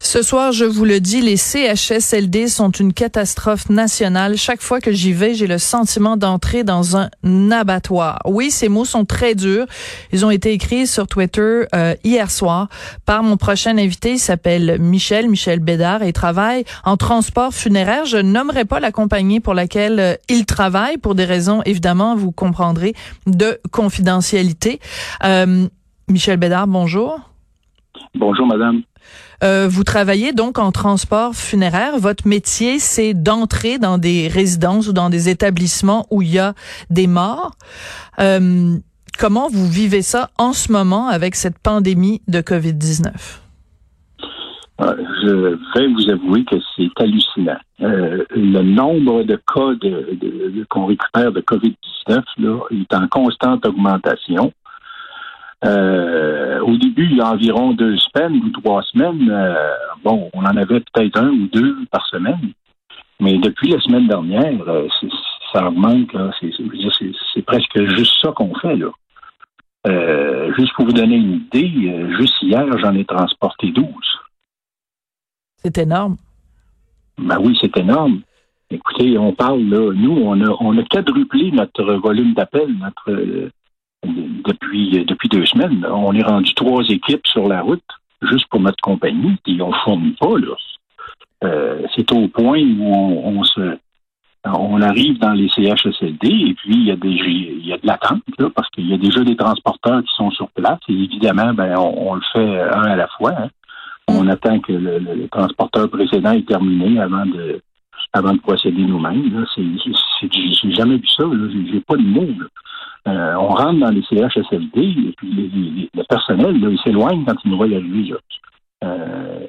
Ce soir, je vous le dis, les CHSLD sont une catastrophe nationale. Chaque fois que j'y vais, j'ai le sentiment d'entrer dans un abattoir. Oui, ces mots sont très durs. Ils ont été écrits sur Twitter euh, hier soir par mon prochain invité. Il s'appelle Michel, Michel Bédard, et travaille en transport funéraire. Je nommerai pas la compagnie pour laquelle euh, il travaille, pour des raisons, évidemment, vous comprendrez, de confidentialité. Euh, Michel Bédard, bonjour. Bonjour, madame. Euh, vous travaillez donc en transport funéraire. Votre métier, c'est d'entrer dans des résidences ou dans des établissements où il y a des morts. Euh, comment vous vivez ça en ce moment avec cette pandémie de COVID-19? Euh, je vais vous avouer que c'est hallucinant. le nombre de cas de, de qu'on récupère de COVID-19 là, est en constante augmentation. Euh, au début, il y a environ deux semaines ou trois semaines, euh, bon, on en avait peut-être un ou deux par semaine. Mais depuis la semaine dernière, euh, ça augmente. C'est presque juste ça qu'on fait. là. juste pour vous donner une idée, juste hier, j'en ai transporté 12. C'est énorme. Ben oui, c'est énorme. Écoutez, on parle là, nous, on a, on a quadruplé notre volume d'appels, notre depuis, depuis deux semaines. On est rendu trois équipes sur la route juste pour notre compagnie, puis on ne fournit pas. Là. Euh, c'est au point où on, se on arrive dans les CHSLD et puis il y a des il y a de l'attente parce qu'il y a déjà des transporteurs qui sont sur place et évidemment ben on, le fait un à la fois. Hein. On attend que le, transporteur précédent ait terminé avant de avant de procéder nous-mêmes. J'ai jamais vu ça. J'ai pas de mots. Euh, on rentre dans les CHSLD et puis le personnel, il s'éloigne quand il nous voit arriver. Euh,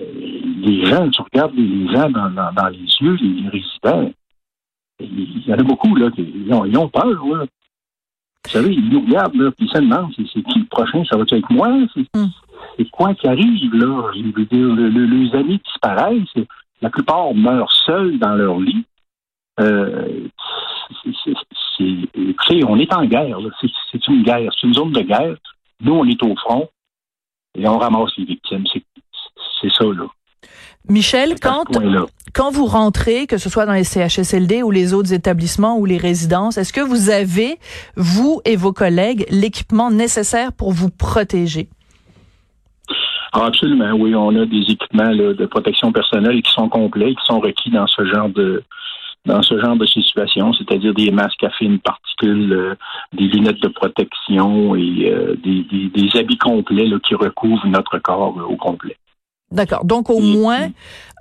les gens, tu regardes les gens dans, les yeux, les, résidents, il y en a beaucoup là, qui ils ont, peur. Là. Vous savez, ils nous regardent, là, puis ils se demandent c'est qui le prochain, ça va être avec moi? Hmm. C'est quoi qui arrive, là? Je veux dire, les amis disparaissent, la plupart meurent seuls dans leur lit. Euh, c'est, on est en guerre. C'est, une guerre. C'est une zone de guerre. Nous, on est au front et on ramasse les victimes. C'est, ça, là. Michel, quand, quand vous rentrez, que ce soit dans les CHSLD ou les autres établissements ou les résidences, est-ce que vous avez, vous et vos collègues, l'équipement nécessaire pour vous protéger? Ah, absolument, oui. On a des équipements de protection personnelle qui sont complets, qui sont requis dans ce genre de, dans ce genre de situation, c'est-à-dire des masques à fines particules, euh, des lunettes de protection et euh, des, des, habits complets qui recouvrent notre corps euh, au complet. D'accord. Donc au moins,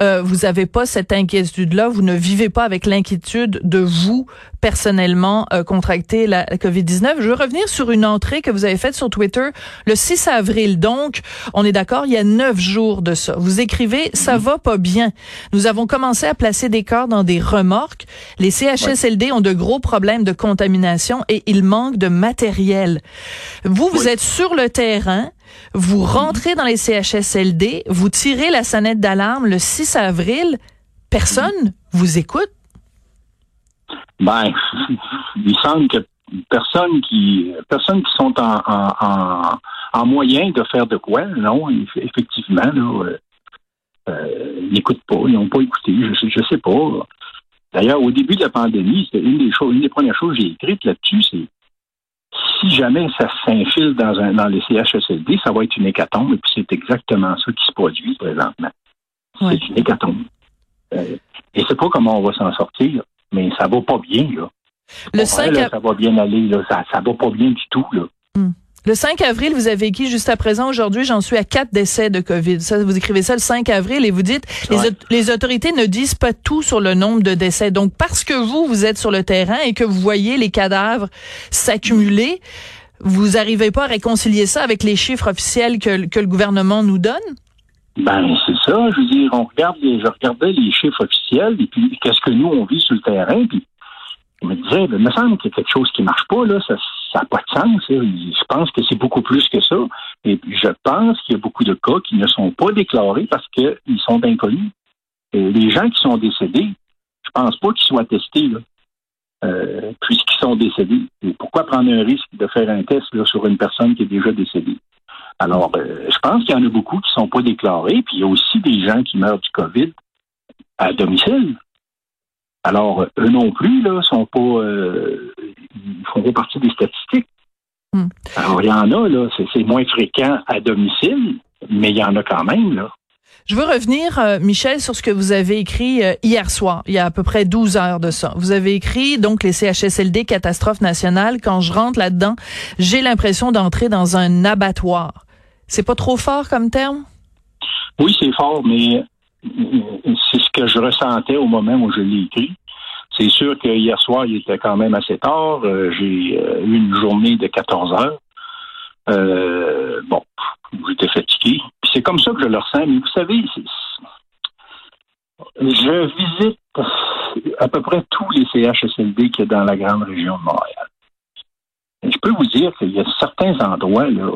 euh, vous n'avez pas cette inquiétude-là. Vous ne vivez pas avec l'inquiétude de vous personnellement euh, contracter la, COVID-19. Je veux revenir sur une entrée que vous avez faite sur Twitter le 6 avril. Donc, on est d'accord, il y a neuf jours de ça. Vous écrivez, ça mhm. va pas bien. Nous avons commencé à placer des corps dans des remorques. Les CHSLD ont de gros problèmes de contamination et il manque de matériel. Vous, vous êtes sur le terrain. Vous rentrez dans les CHSLD, vous tirez la sonnette d'alarme le 6 avril, personne vous écoute? Ben, il semble que personne qui personne qui sont en, en, moyen de faire de quoi, non, effectivement, là, euh, euh, ils n'écoutent pas, ils n'ont pas écouté, je sais, sais pas. D'ailleurs, au début de la pandémie, c'était une des choses, une des premières choses que j'ai écrites là-dessus, c'est si jamais ça s'infile dans, un, dans les CHSLD, ça va être une hécatombe, et puis c'est exactement ça qui se produit présentement. C'est une hécatombe. Euh, et c'est pas comment on va s'en sortir, mais ça va pas bien, là. Le 5 ça va bien aller, là. Ça, ça va pas bien du tout, là. Hmm. Le 5 avril, vous avez écrit juste à présent, aujourd'hui, j'en suis à quatre décès de COVID. Ça, vous écrivez ça le 5 avril et vous dites, les, autorités ne disent pas tout sur le nombre de décès. Donc, parce que vous, vous êtes sur le terrain et que vous voyez les cadavres s'accumuler, vous n'arrivez pas à réconcilier ça avec les chiffres officiels que, que le gouvernement nous donne? Ben, c'est ça. Je veux dire, on regarde les, je regardais les chiffres officiels et puis qu'est-ce que nous, on vit sur le terrain, puis je me disais, ben, il me semble qu'il y a quelque chose qui marche pas, là. Ça n'a pas de sens. Je pense que c'est beaucoup plus que ça. Et je pense qu'il y a beaucoup de cas qui ne sont pas déclarés parce qu'ils sont inconnus. Et les gens qui sont décédés, je pense pas qu'ils soient testés. Euh, puisqu'ils sont décédés. Et pourquoi prendre un risque de faire un test sur une personne qui est déjà décédée? Alors, euh, je pense qu'il y en a beaucoup qui ne sont pas déclarés, puis il y a aussi des gens qui meurent du COVID à domicile. Alors, eux non plus, là, sont pas, euh, ils font pas partie des statistiques. Hmm. Alors, il y en a, là, c'est moins fréquent à domicile, mais il y en a quand même, là. Je veux revenir, euh, Michel, sur ce que vous avez écrit euh, hier soir, il y a à peu près 12 heures de ça. Vous avez écrit, donc, les CHSLD, catastrophe nationale. Quand je rentre là-dedans, j'ai l'impression d'entrer dans un abattoir. C'est pas trop fort comme terme? Oui, c'est fort, mais c'est ce que je ressentais au moment où je l'ai écrit. C'est sûr que hier soir, il était quand même assez tard. Euh, j'ai eu une journée de 14 heures. Euh, bon, j'étais fatigué. c'est comme ça que je le ressens. Mais vous savez, je visite à peu près tous les CHSLD qu'il y a dans la grande région de Montréal. je peux vous dire qu'il y a certains endroits, là,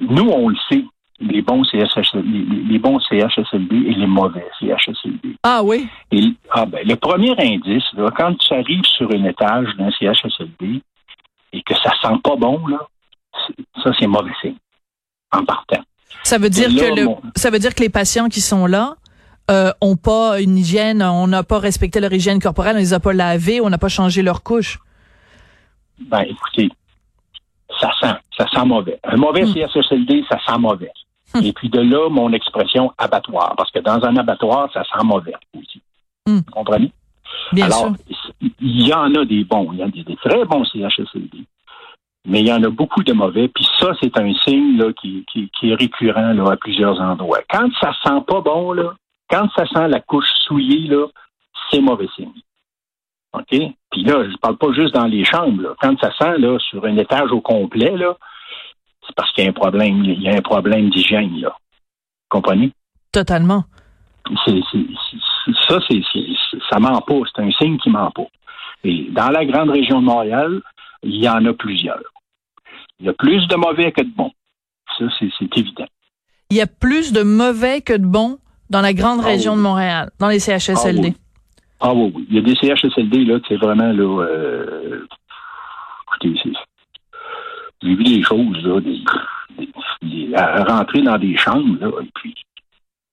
nous, on le sait, les bons CHSLD, les, bons CHSLD et les mauvais CHSLD. Ah oui? ah ben, le premier indice, là, quand tu arrives sur un étage d'un CHSLD et que ça sent pas bon, là, ça, c'est mauvais signe. En partant. Ça veut dire que le, ça veut dire que les patients qui sont là euh, ont pas une hygiène, on n'a pas respecté leur hygiène corporelle, on les a pas lavés, on n'a pas changé leur couche. Ben, écoutez, ça sent, ça sent mauvais. Un mauvais hmm. CSSLD, ça sent mauvais. Et puis de là, mon expression abattoir, parce que dans un abattoir, ça sent mauvais aussi. Hmm. Vous comprenez? Bien Alors, il y en a des bons, il y en a des, très bons CHSLD. Mais il y en a beaucoup de mauvais, puis ça, c'est un signe là, qui, qui, est récurrent là, à plusieurs endroits. Quand ça sent pas bon, là, quand ça sent la couche souillée, là, c'est mauvais signe. OK? Puis là, je parle pas juste dans les chambres. Quand ça sent là, sur un étage au complet, là, c'est parce qu'il y a un problème, il y a un problème d'hygiène, là. Comprenez? Totalement. C'est, ça, c'est, ça ment pas. C'est un signe qui ment pas. Et dans la grande région de Montréal, il y en a plusieurs. Il y a plus de mauvais que de bons. Ça, c'est, évident. Il y a plus de mauvais que de bons dans la grande ah région de Montréal, dans les CHSLD. Ah oui, oui. Il y a des CHSLD, là, c'est vraiment, là, euh, écoutez, j'ai vu des choses, là, des, à rentrer dans des chambres, là, et puis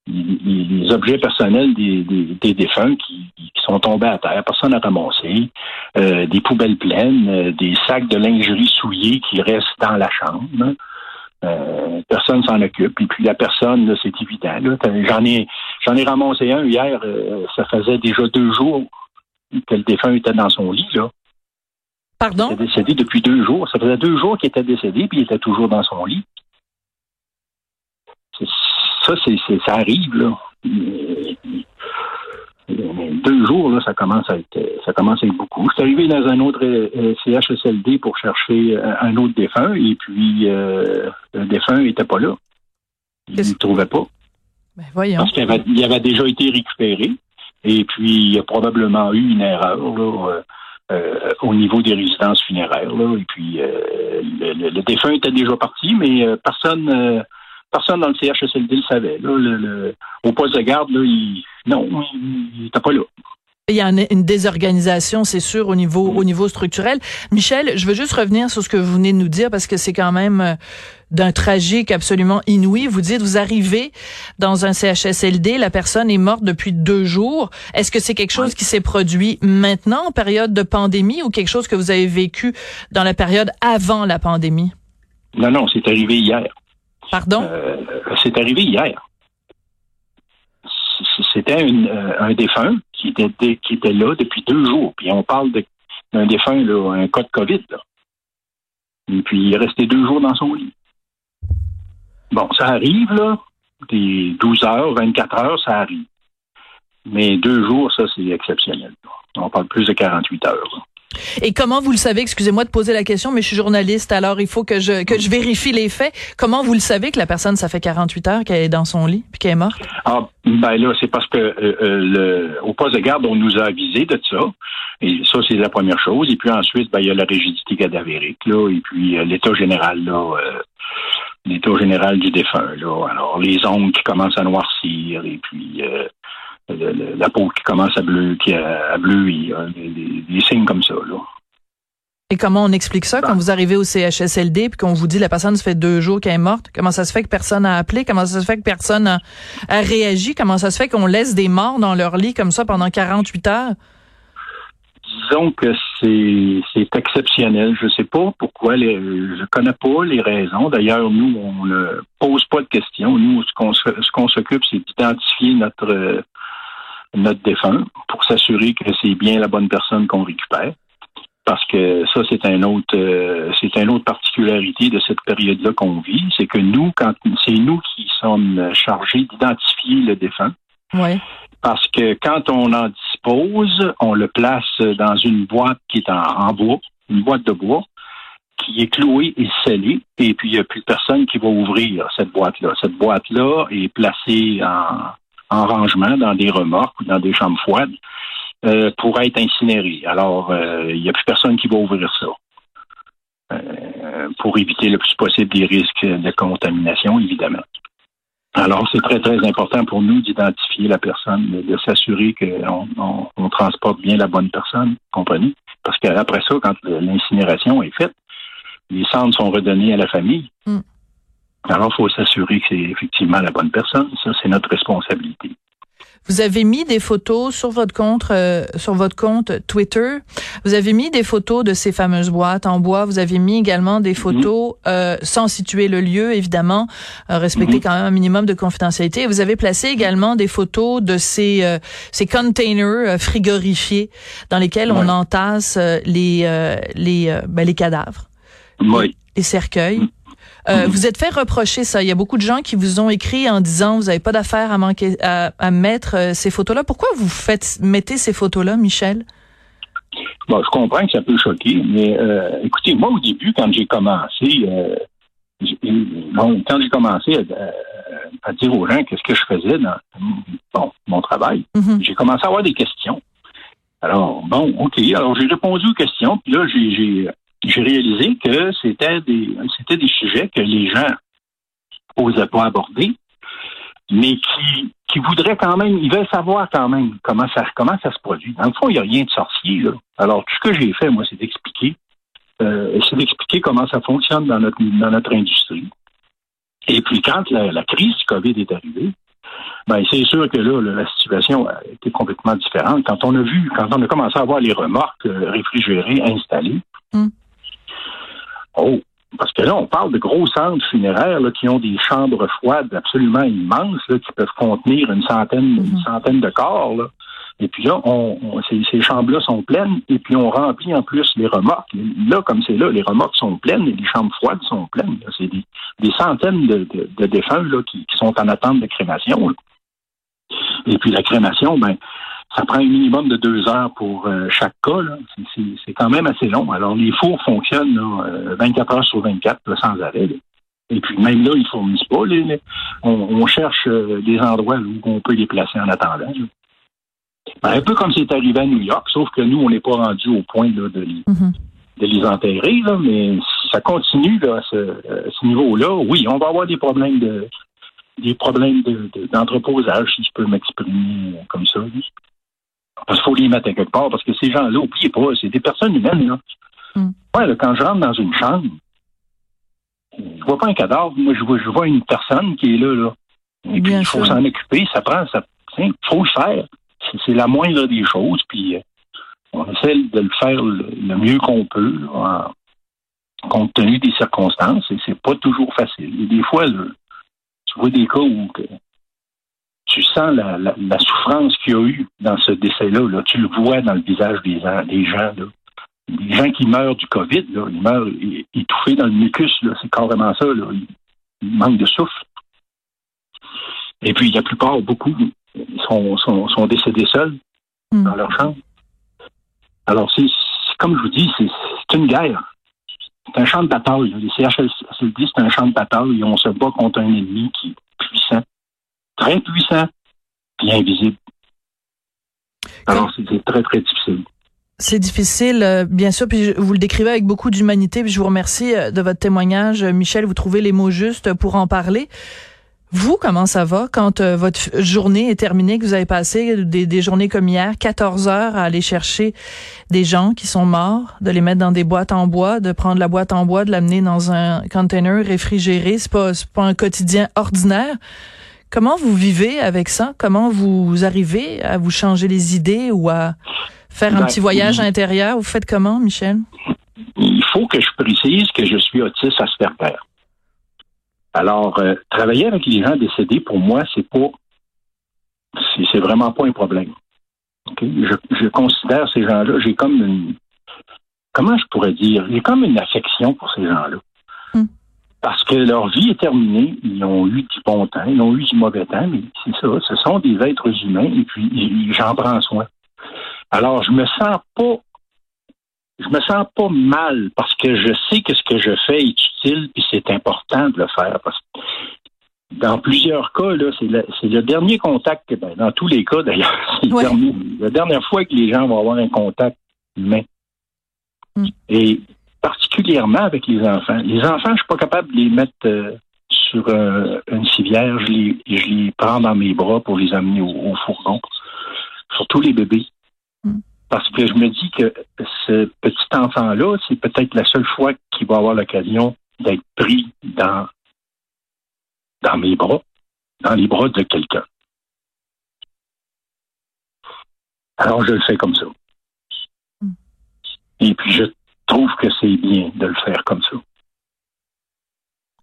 les, objets personnels des, des, défunts qui, sont tombés à terre, personne n'a ramassé, euh, des poubelles pleines, euh, des sacs de lingerie souillés qui restent dans la chambre. Euh, personne s'en occupe. Et puis la personne, c'est évident. J'en ai j'en ai ramassé un hier. ça faisait déjà deux jours que le défunt était dans son lit. Là. Pardon? Il était décédé depuis deux jours. Ça faisait deux jours qu'il était décédé, puis il était toujours dans son lit. Ça, c'est, ça arrive, là. Deux jours, là, ça commence à être ça commence à être beaucoup. Je suis arrivé dans un autre euh, CHSLD pour chercher euh, un autre défunt et puis euh, le défunt n'était pas là. Il ne le trouvait pas. Ben, voyons. Parce qu'il avait, il avait déjà été récupéré. Et puis, il y a probablement eu une erreur au niveau des résidences funéraires. Là. Et puis, le, défunt était déjà parti, mais personne personne dans le CHSLD le savait. au poste de garde, il, non, il n'était pas là. Il y a une, désorganisation, c'est sûr, au niveau au niveau structurel. Michel, je veux juste revenir sur ce que vous venez de nous dire parce que c'est quand même euh, d'un tragique absolument inouï. Vous dites, vous arrivez dans un CHSLD, la personne est morte depuis deux jours. Est-ce que c'est quelque chose qui s'est produit maintenant, en période de pandémie, ou quelque chose que vous avez vécu dans la période avant la pandémie? Non, non, c'est arrivé hier. Pardon? Euh, c'est arrivé hier. C'était euh, un défunt qui était, là depuis deux jours. Puis on parle d'un défunt, un cas de COVID. Et puis il est resté deux jours dans son lit. Bon, ça arrive, là. Des 12 heures, 24 heures, ça arrive. Mais deux jours, ça, c'est exceptionnel. On parle plus de 48 heures. Et comment vous le savez, excusez-moi de poser la question, mais je suis journaliste, alors il faut que je, que je vérifie les faits. Comment vous le savez que la personne, ça fait 48 heures qu'elle est dans son lit puis qu'elle est morte? Ah, ben là, c'est parce que euh, euh, le, au poste de garde, on nous a avisé de ça. Et ça, c'est la première chose. Et puis ensuite, ben, il y a la rigidité cadavérique, là, et puis euh, l'état général, là, l'état général du défunt, là. Alors, les ongles qui commencent à noircir, et puis la peau qui commence à bleu, qui a, bleuir, des, signes comme ça. Là. Et comment on explique ça? Quand Ben. vous arrivez au CHSLD puis qu'on vous dit la personne ça fait deux jours qu'elle est morte? Comment ça se fait que personne n'a appelé? Comment ça se fait que personne a, a réagi? Comment ça se fait qu'on laisse des morts dans leur lit comme ça pendant 48 heures? Disons que c'est exceptionnel. Je sais pas pourquoi. Les, je connais pas les raisons. D'ailleurs, nous, on ne pose pas de questions. Nous, ce qu'on se- s'occupe, c'est d'identifier notre notre défunt pour s'assurer que c'est bien la bonne personne qu'on récupère. Parce que ça, c'est un autre, euh, c'est une autre particularité de cette période-là qu'on vit, c'est que nous, quand c'est nous qui sommes chargés d'identifier le défunt. Oui. Parce que quand on en dispose, on le place dans une boîte qui est en, en bois, une boîte de bois, qui est clouée et scellée, et puis il n'y a plus personne qui va ouvrir cette boîte-là. Cette boîte-là est placée en, en rangement dans des remorques ou dans des chambres froides euh, pour être incinérée. Alors, euh, il n'y a plus personne qui va ouvrir ça. Euh, pour éviter le plus possible des risques de contamination, évidemment. Alors, c'est très, très important pour nous d'identifier la personne, de, s'assurer qu'on on, on transporte bien la bonne personne, comprenez? Parce qu'après ça, quand l'incinération est faite, les cendres sont redonnées à la famille. Mm. Alors, il faut s'assurer que c'est effectivement la bonne personne. Ça, c'est notre responsabilité. Vous avez mis des photos sur votre compte, euh, sur votre compte Twitter. Vous avez mis des photos de ces fameuses boîtes en bois. Vous avez mis également des photos euh, sans situer le lieu, évidemment, euh, respecter Mhm. quand même un minimum de confidentialité. Et vous avez placé également des photos de ces euh, ces containers euh, frigorifiés dans lesquels on entasse euh, les euh, les ben, les cadavres, Oui. les cercueils. Mhm. Euh. Vous êtes fait reprocher ça. Il y a beaucoup de gens qui vous ont écrit en disant vous n'avez pas d'affaire à manquer à, à mettre euh, ces photos-là. Pourquoi vous faites mettez ces photos-là, Michel? Bon, je comprends que ça peut choquer, mais euh, écoutez, moi, au début, quand j'ai commencé, euh, bon, quand j'ai commencé à, à dire aux gens qu'est-ce que je faisais dans bon, mon travail, Mhm. j'ai commencé à avoir des questions. Alors, bon, OK. Alors, j'ai répondu aux questions, puis là, j'ai, j'ai, réalisé que c'était des, c'était des sujets que les gens n'osaient pas aborder, mais qui, qui voudraient quand même, ils veulent savoir quand même comment ça, comment ça se produit. Dans le fond, il n'y a rien de sorcier. Alors, tout ce que j'ai fait, moi, c'est d'expliquer, euh, c'est d'expliquer comment ça fonctionne dans notre, dans notre industrie. Et puis, quand la, crise du COVID est arrivée, ben, c'est sûr que là, la situation a été complètement différente. Quand on a vu, quand on a commencé à voir les remorques euh, réfrigérées installées, Mm. Oh, parce que là, on parle de gros centres funéraires là, qui ont des chambres froides absolument immenses, là, qui peuvent contenir une centaine, une Mhm. centaine de corps. Là. Et puis là, on, on- ces, ces chambres-là sont pleines, et puis on remplit en plus les remorques. Là, comme c'est là, les remorques sont pleines et les chambres froides sont pleines. C'est des, des centaines de, de- de défunts là, qui, qui sont en attente de crémation. là. Et puis la crémation, ben, ça prend un minimum de deux heures pour euh, chaque cas. C'est- quand même assez long. Alors les fours fonctionnent là, euh, 24 heures sur 24 là, sans arrêt. là. Et puis même là, ils fournissent pas. les- on, on cherche euh, des endroits où on peut les placer en attendant. Ben, un peu comme c'est arrivé à New York, sauf que nous, on n'est pas rendu au point de, les- Mhm. de les enterrer, mais si ça continue à ce, à ce niveau-là, oui, on va avoir des problèmes de des problèmes de- de- d'entreposage, si je peux m'exprimer comme ça. Parce qu'il faut les mettre à quelque part, parce que ces gens-là, oubliez pas, c'est des personnes humaines. Là. Mm. Ouais, là, quand je rentre dans une chambre, je vois pas un cadavre, moi je vois, je vois une personne qui est là, là. Et puis il faut s'en occuper, ça prend, ça, il faut le faire. C'est- la moindre des choses, puis euh, on essaie de le faire le, le mieux qu'on peut, là, en- compte tenu des circonstances, et c'est pas toujours facile. Et des fois, là, tu vois des cas où tu sens la, la- la souffrance qu'il y a eu dans ce décès-là. Là. Tu le vois dans le visage des, gens- des gens. Là. Les gens qui meurent du COVID, là, ils meurent étouffés dans le mucus. C'est carrément ça. Là. Ils, manquent de souffle. Et puis, la plupart, beaucoup, sont, sont, sont décédés seuls Mm. dans leur chambre. Alors, c'est comme je vous dis, c'est une guerre. C'est un champ de bataille. Les CHSLD, c'est un champ de bataille et on se bat contre un ennemi qui est puissant, très puissant, puis invisible. Alors, c'est c'est très, très difficile. C'est difficile, euh, bien sûr, puis vous le décrivez avec beaucoup d'humanité, puis je vous remercie euh, de votre témoignage, euh, Michel, vous trouvez les mots justes pour en parler. Vous, comment ça va quand euh, votre journée est terminée, que vous avez passé des, des, journées comme hier, 14 heures à aller chercher des gens qui sont morts, de les mettre dans des boîtes en bois, de prendre la boîte en bois, de l'amener dans un container réfrigéré, c'est pas, pas un quotidien ordinaire. Comment vous vivez avec ça? Comment vous arrivez à vous changer les idées ou à faire un ben, petit voyage intérieur? Vous faites comment, Michel? Il faut que je précise que je suis autiste Asperger. Alors, euh, travailler avec les gens décédés, pour moi, c'est pas, c'est vraiment pas un problème. Je, considère ces gens-là, j'ai comme une, comment je pourrais dire, j'ai comme une affection pour ces gens-là. Hmm. Parce que leur vie est terminée, ils ont eu du bon temps, ils ont eu du mauvais temps, mais c'est ça, ce sont des êtres humains et puis j'en prends soin. Alors, je me sens pas je me sens pas mal parce que je sais que ce que je fais est utile puis c'est important de le faire parce que dans plusieurs cas, là, c'est le, dernier contact, ben, dans tous les cas d'ailleurs, c'est la dernière fois que les gens vont avoir un contact humain. Mm. Et particulièrement avec les enfants. Les enfants, je suis pas capable de les mettre euh, sur une civière, je les, je les prends dans mes bras pour les amener au, fourgon. Surtout les bébés. Mm. Parce que je me dis que ce petit enfant-là, c'est peut-être la seule fois qu'il va avoir l'occasion d'être pris dans, dans mes bras, dans les bras de quelqu'un. Alors je le fais comme ça. Et puis je trouve que c'est bien de le faire comme ça.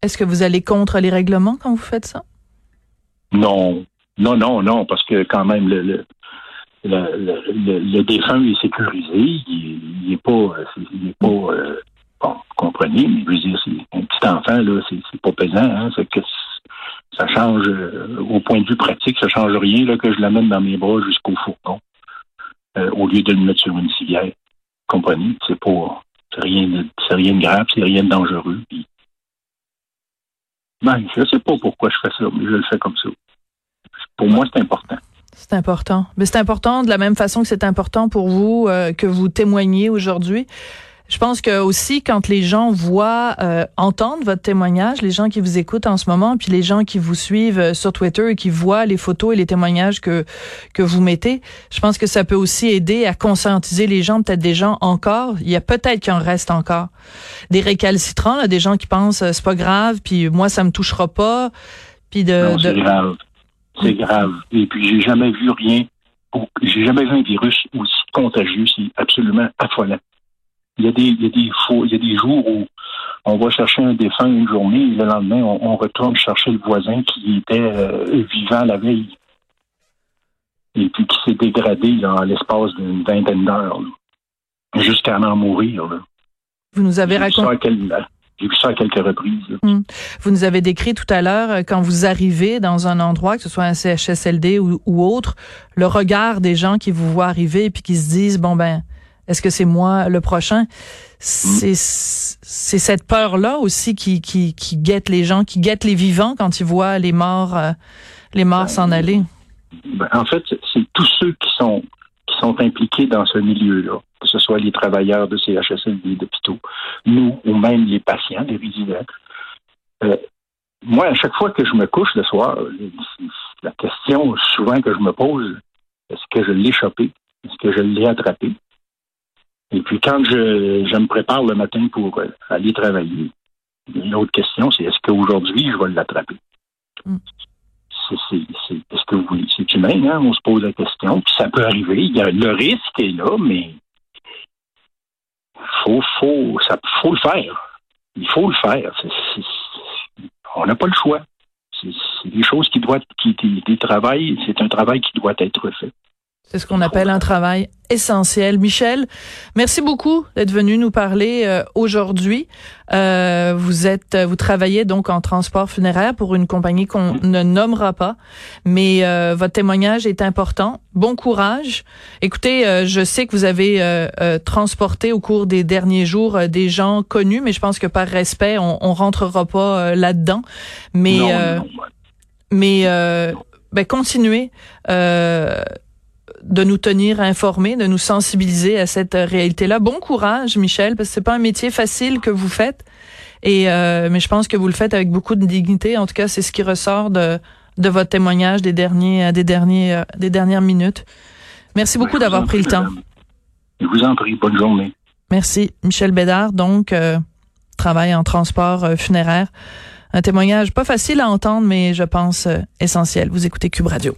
Est-ce que vous allez contre les règlements quand vous faites ça? Non, non, non, non, parce que quand même, le, le, le, défunt est sécurisé, il n'est pas, il est pas euh, bon, comprenez, mais je veux dire, c'est un petit enfant, là, c'est pas pesant, hein, que ça change, euh, au point de vue pratique, ça change rien, là, que je l'amène dans mes bras jusqu'au fourgon, euh, au lieu de le mettre sur une civière. Comprenez? C'est pas, c'est rien de, rien grave, c'est rien de dangereux. Ben, je sais pas pourquoi je fais ça, mais je le fais comme ça. Pour moi, c'est important. C'est important. Mais c'est important de la même façon que c'est important pour vous euh, que vous témoigniez aujourd'hui. Je pense que aussi quand les gens voient, euh, entendent votre témoignage, les gens qui vous écoutent en ce moment, puis les gens qui vous suivent euh, sur Twitter et qui voient les photos et les témoignages que que vous mettez, je pense que ça peut aussi aider à conscientiser les gens, peut-être des gens encore. Il y a peut-être qu'il en reste encore des récalcitrants, là, des gens qui pensent c'est pas grave, puis moi ça me touchera pas, puis de, de c'est grave. Et puis, j'ai jamais vu rien, j'ai jamais vu un virus aussi contagieux, c'est absolument affolant. Il y a des, il y a des faux, il y a des jours où on va chercher un défunt une journée et le lendemain, on, retourne chercher le voisin qui était euh, vivant la veille et puis qui s'est dégradé là, en l'espace d'une vingtaine d'heures jusqu'à en mourir. Là. Vous nous avez raconté. J'ai vu ça à quelques reprises. Hmm. Vous nous avez décrit tout à l'heure, euh, quand vous arrivez dans un endroit, que ce soit un CHSLD ou, autre, le regard des gens qui vous voient arriver et puis qui se disent, bon ben, est-ce que c'est moi le prochain? C'est c'est cette peur-là aussi qui, qui, qui guette les gens, qui guette les vivants quand ils voient les morts, euh, les morts ben, s'en aller. Ben, en fait, c'est tous ceux qui sont qui sont impliqués dans ce milieu-là que ce soit les travailleurs de CHSLD, d'hôpitaux, nous ou même les patients, les résidents. Euh, moi, à chaque fois que je me couche le soir, la question souvent que je me pose, est-ce que je l'ai chopé? Est-ce que je l'ai attrapé? Et puis quand je, je me prépare le matin pour euh, aller travailler, une autre question, c'est est-ce qu'aujourd'hui, je vais l'attraper? Mm. est-ce que vous c'est humain, hein? on se pose la question, puis ça peut arriver. Il y a, le risque est là, mais faut, faut, ça, faut le faire. Il faut le faire. on n'a pas le choix. C'est des choses qui doivent, qui, des travail, c'est un travail qui doit être fait. C'est ce qu'on appelle un travail essentiel. Michel, merci beaucoup d'être venu nous parler euh, aujourd'hui. Euh, vous êtes, vous travaillez donc en transport funéraire pour une compagnie qu'on ne nommera pas, mais euh, votre témoignage est important. Bon courage. Écoutez, je sais que vous avez transporté au cours des derniers jours des gens connus, mais je pense que par respect, on, on rentrera pas là-dedans. Mais mais ben, continuez de nous tenir informés, de nous sensibiliser à cette réalité-là. Bon courage, Michel, parce que c'est pas un métier facile que vous faites. Et mais je pense que vous le faites avec beaucoup de dignité. En tout cas, c'est ce qui ressort de de votre témoignage des derniers des derniers des dernières minutes. Merci beaucoup d'avoir pris le temps. Je vous en prie. Bonne journée. Merci. Michel Bédard, donc, euh, travaille en transport euh, funéraire. Un témoignage pas facile à entendre, mais je pense euh, essentiel. Vous écoutez Cube Radio.